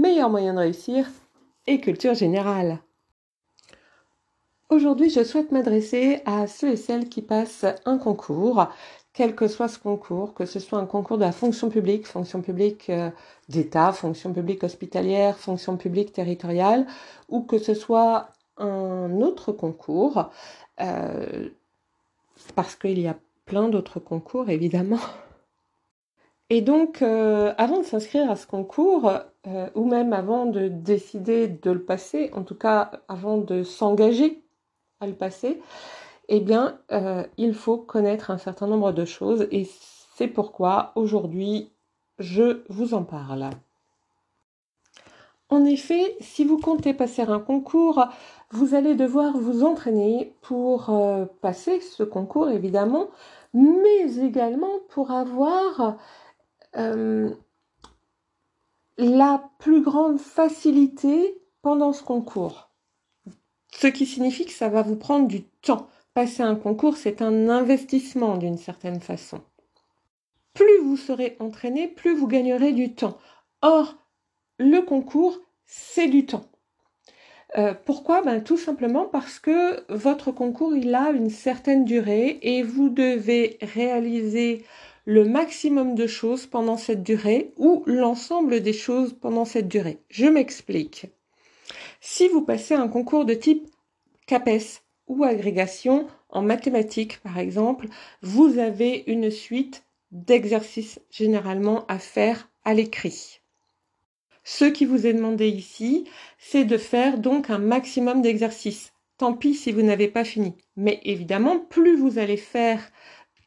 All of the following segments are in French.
meilleur moyen de réussir et culture générale. Aujourd'hui, je souhaite m'adresser à ceux et celles qui passent un concours, quel que soit ce concours, que ce soit un concours de la fonction publique, fonction publique euh, d'État, fonction publique hospitalière, fonction publique territoriale, ou que ce soit un autre concours, euh, parce qu'il y a plein d'autres concours, évidemment. Et donc, euh, avant de s'inscrire à ce concours, euh, ou même avant de décider de le passer, en tout cas avant de s'engager à le passer, eh bien, euh, il faut connaître un certain nombre de choses et c'est pourquoi aujourd'hui, je vous en parle. En effet, si vous comptez passer un concours, vous allez devoir vous entraîner pour passer ce concours, évidemment, mais également pour avoir euh, la plus grande facilité pendant ce concours. Ce qui signifie que ça va vous prendre du temps. Passer un concours, c'est un investissement d'une certaine façon. Plus vous serez entraîné, plus vous gagnerez du temps. Or, le concours, c'est du temps. Euh, pourquoi? Ben, Tout simplement parce que votre concours, il a une certaine durée et vous devez réaliser le maximum de choses pendant cette durée ou l'ensemble des choses pendant cette durée. Je m'explique. Si vous passez un concours de type CAPES ou agrégation en mathématiques par exemple, vous avez une suite d'exercices généralement à faire à l'écrit. Ce qui vous est demandé ici, c'est de faire donc un maximum d'exercices. Tant pis si vous n'avez pas fini. Mais évidemment, plus vous allez faire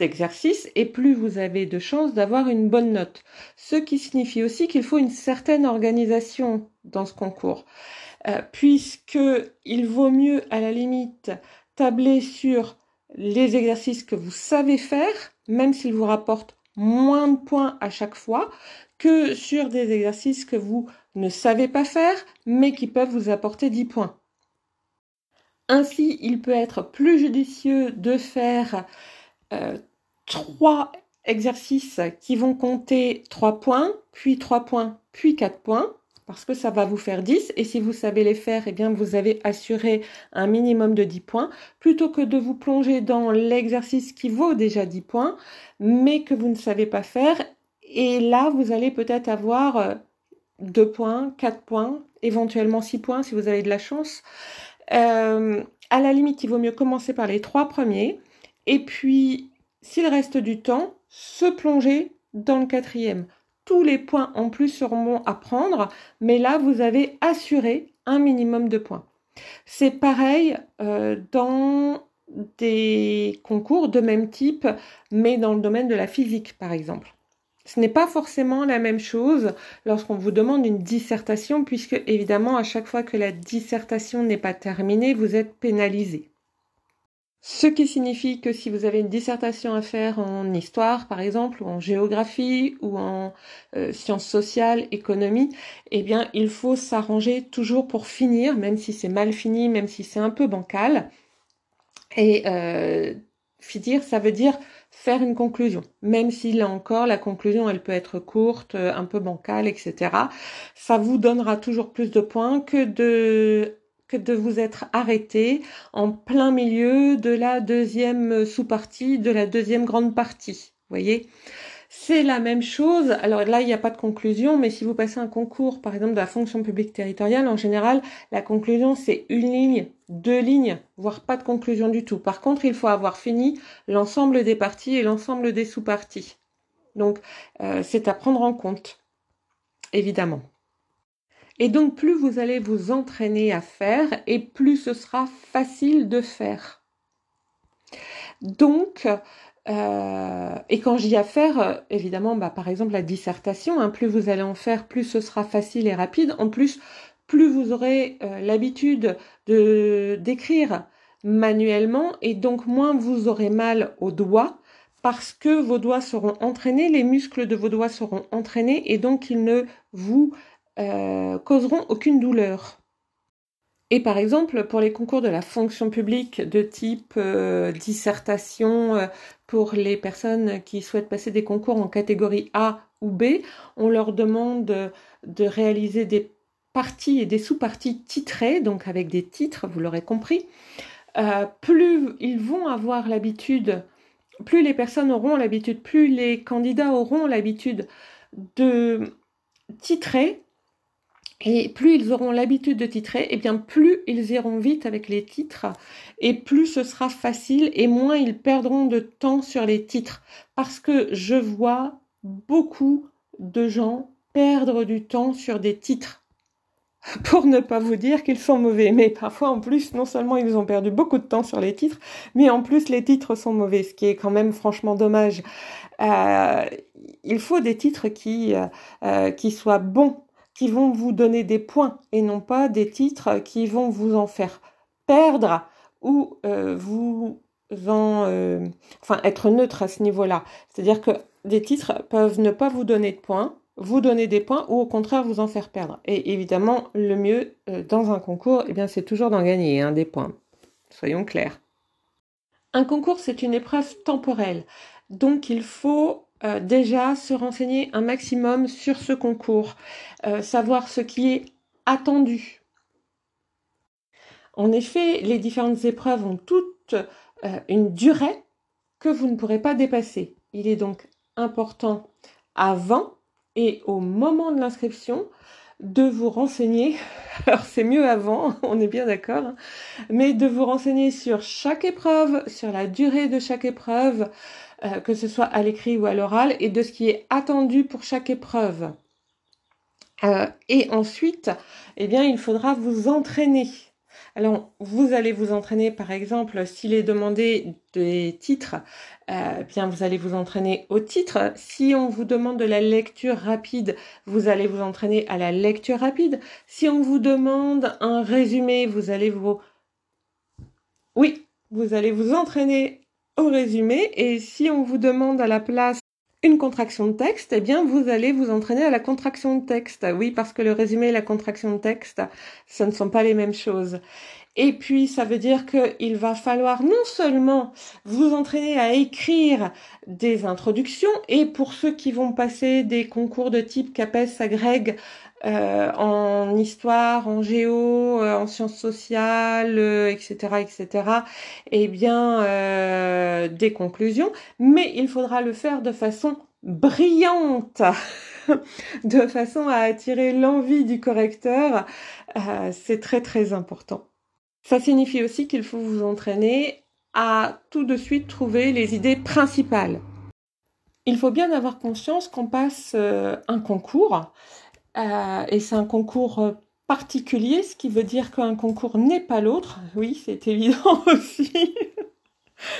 d'exercice et plus vous avez de chances d'avoir une bonne note. Ce qui signifie aussi qu'il faut une certaine organisation dans ce concours, euh, puisque il vaut mieux à la limite tabler sur les exercices que vous savez faire, même s'ils vous rapportent moins de points à chaque fois, que sur des exercices que vous ne savez pas faire, mais qui peuvent vous apporter 10 points. Ainsi, il peut être plus judicieux de faire euh, trois exercices qui vont compter 3 points, puis 3 points, puis 4 points, parce que ça va vous faire 10, et si vous savez les faire, eh bien vous avez assuré un minimum de 10 points, plutôt que de vous plonger dans l'exercice qui vaut déjà 10 points, mais que vous ne savez pas faire, et là vous allez peut-être avoir 2 euh, points, 4 points, éventuellement 6 points si vous avez de la chance. Euh, à la limite, il vaut mieux commencer par les trois premiers, et puis s'il reste du temps, se plonger dans le quatrième. Tous les points en plus seront à prendre, mais là, vous avez assuré un minimum de points. C'est pareil euh, dans des concours de même type, mais dans le domaine de la physique, par exemple. Ce n'est pas forcément la même chose lorsqu'on vous demande une dissertation, puisque évidemment, à chaque fois que la dissertation n'est pas terminée, vous êtes pénalisé. Ce qui signifie que si vous avez une dissertation à faire en histoire, par exemple, ou en géographie, ou en euh, sciences sociales, économie, eh bien, il faut s'arranger toujours pour finir, même si c'est mal fini, même si c'est un peu bancal. Et euh, finir, ça veut dire faire une conclusion. Même si là encore, la conclusion, elle peut être courte, un peu bancale, etc. Ça vous donnera toujours plus de points que de de vous être arrêté en plein milieu de la deuxième sous-partie, de la deuxième grande partie. Voyez c'est la même chose. Alors là, il n'y a pas de conclusion, mais si vous passez un concours, par exemple, de la fonction publique territoriale, en général, la conclusion, c'est une ligne, deux lignes, voire pas de conclusion du tout. Par contre, il faut avoir fini l'ensemble des parties et l'ensemble des sous-parties. Donc, euh, c'est à prendre en compte, évidemment. Et donc, plus vous allez vous entraîner à faire, et plus ce sera facile de faire. Donc, euh, et quand j'y à faire, euh, évidemment, bah, par exemple, la dissertation, hein, plus vous allez en faire, plus ce sera facile et rapide. En plus, plus vous aurez l'habitude de d'écrire manuellement et donc moins vous aurez mal aux doigts parce que vos doigts seront entraînés, les muscles de vos doigts seront entraînés et donc ils ne vous euh, causeront aucune douleur. Et par exemple, pour les concours de la fonction publique de type euh, dissertation, euh, pour les personnes qui souhaitent passer des concours en catégorie A ou B, on leur demande de réaliser des parties et des sous-parties titrées, donc avec des titres, vous l'aurez compris. plus ils vont avoir l'habitude plus les personnes auront l'habitude, plus les candidats auront l'habitude de titrer, et plus ils auront l'habitude de titrer, et bien plus ils iront vite avec les titres, et plus ce sera facile, et moins ils perdront de temps sur les titres. Parce que je vois beaucoup de gens perdre du temps sur des titres pour ne pas vous dire qu'ils sont mauvais. Mais parfois, en plus, non seulement ils ont perdu beaucoup de temps sur les titres, mais en plus, les titres sont mauvais, ce qui est quand même franchement dommage. Euh, il faut des titres qui, euh, euh, qui soient bons, qui vont vous donner des points, et non pas des titres qui vont vous en faire perdre ou vous en... enfin, être neutre à ce niveau-là. C'est-à-dire que des titres peuvent ne pas vous donner de points, vous donner des points ou au contraire vous en faire perdre. Et évidemment, le mieux euh, dans un concours, eh bien, c'est toujours d'en gagner hein, des points. Soyons clairs. Un concours, c'est une épreuve temporelle. Donc il faut euh, déjà se renseigner un maximum sur ce concours, euh, savoir ce qui est attendu. En effet, les différentes épreuves ont toutes une durée que vous ne pourrez pas dépasser. Il est donc important avant et au moment de l'inscription de vous renseigner, alors c'est mieux avant, on est bien d'accord, hein, mais de vous renseigner sur chaque épreuve, sur la durée de chaque épreuve, euh, que ce soit à l'écrit ou à l'oral, et de ce qui est attendu pour chaque épreuve. Euh, et ensuite, eh bien, il faudra vous entraîner alors, vous allez vous entraîner, par exemple, s'il est demandé des titres, euh, bien vous allez vous entraîner au titre. Si on vous demande de la lecture rapide, vous allez vous entraîner à la lecture rapide. Si on vous demande un résumé, vous allez vous... Oui, vous allez vous entraîner résumé. Et si on vous demande à la place une contraction de texte, eh bien, vous allez vous entraîner à la contraction de texte. Oui, parce que le résumé et la contraction de texte, ce ne sont pas les mêmes choses. Et puis, ça veut dire qu'il va falloir non seulement vous entraîner à écrire des introductions, et pour ceux qui vont passer des concours de type CAPES, agrègue, euh, en histoire, en géo, euh, en sciences sociales, etc., euh, etc. Eh bien, des conclusions, mais il faudra le faire de façon brillante, de façon à attirer l'envie du correcteur. C'est très très important. Ça signifie aussi qu'il faut vous entraîner à tout de suite trouver les idées principales. Il faut bien avoir conscience qu'on passe un concours euh, et c'est un concours euh, particulier, ce qui veut dire qu'un concours n'est pas l'autre. Oui, c'est évident aussi.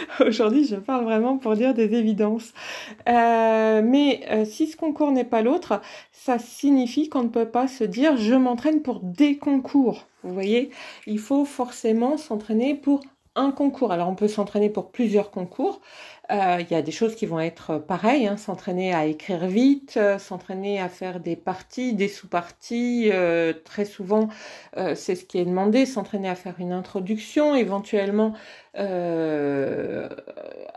Aujourd'hui, je parle vraiment pour dire des évidences. Euh, mais si ce concours n'est pas l'autre, ça signifie qu'on ne peut pas se dire je m'entraîne pour des concours. Vous voyez, il faut forcément s'entraîner pour un concours. Alors on peut s'entraîner pour plusieurs concours, euh, il y a des choses qui vont être pareilles, hein, s'entraîner à écrire vite, euh, s'entraîner à faire des parties, des sous-parties. Euh, très souvent, c'est ce qui est demandé, s'entraîner à faire une introduction, éventuellement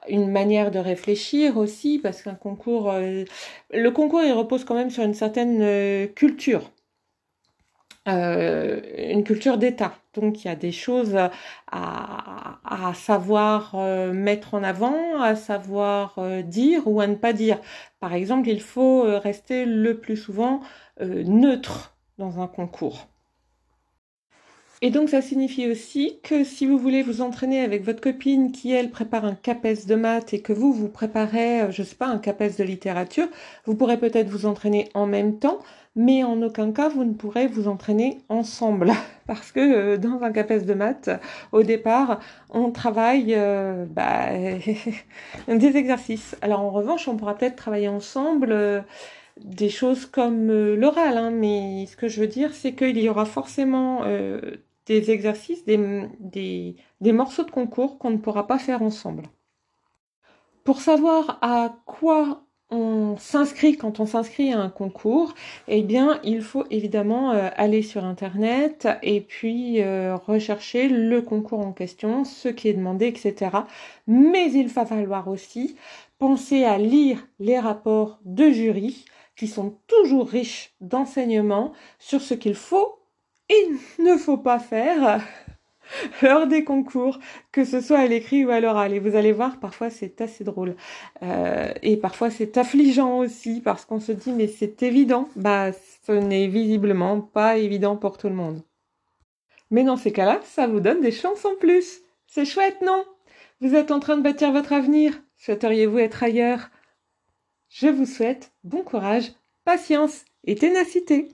une manière de réfléchir aussi, parce qu'un concours, le concours, il repose quand même sur une certaine culture. Euh, une culture d'État. Donc il y a des choses à, savoir euh, mettre en avant, à savoir euh, dire ou à ne pas dire. Par exemple, il faut rester le plus souvent neutre dans un concours. Et donc ça signifie aussi que si vous voulez vous entraîner avec votre copine qui elle prépare un CAPES de maths et que vous vous préparez, je sais pas, un CAPES de littérature, vous pourrez peut-être vous entraîner en même temps, mais en aucun cas vous ne pourrez vous entraîner ensemble parce que euh, dans un CAPES de maths, au départ, on travaille euh, bah, des exercices. Alors en revanche, on pourra peut-être travailler ensemble. Euh, des choses comme euh, l'oral, hein, mais ce que je veux dire, c'est qu'il y aura forcément euh, des exercices, des, morceaux de concours qu'on ne pourra pas faire ensemble. Pour savoir à quoi on s'inscrit quand on s'inscrit à un concours, eh bien, il faut évidemment euh, aller sur Internet et puis euh, rechercher le concours en question, ce qui est demandé, etc. Mais il va falloir aussi penser à lire les rapports de jury qui sont toujours riches d'enseignements sur ce qu'il faut et ne faut pas faire lors des concours, que ce soit à l'écrit ou à l'oral. Et vous allez voir, parfois c'est assez drôle. Euh, et parfois c'est affligeant aussi, parce qu'on se dit, mais c'est évident. Bah, ce n'est visiblement pas évident pour tout le monde. Mais dans ces cas-là, ça vous donne des chances en plus. C'est chouette, non? Vous êtes en train de bâtir votre avenir. Souhaiteriez-vous être ailleurs? Je vous souhaite bon courage, patience et ténacité.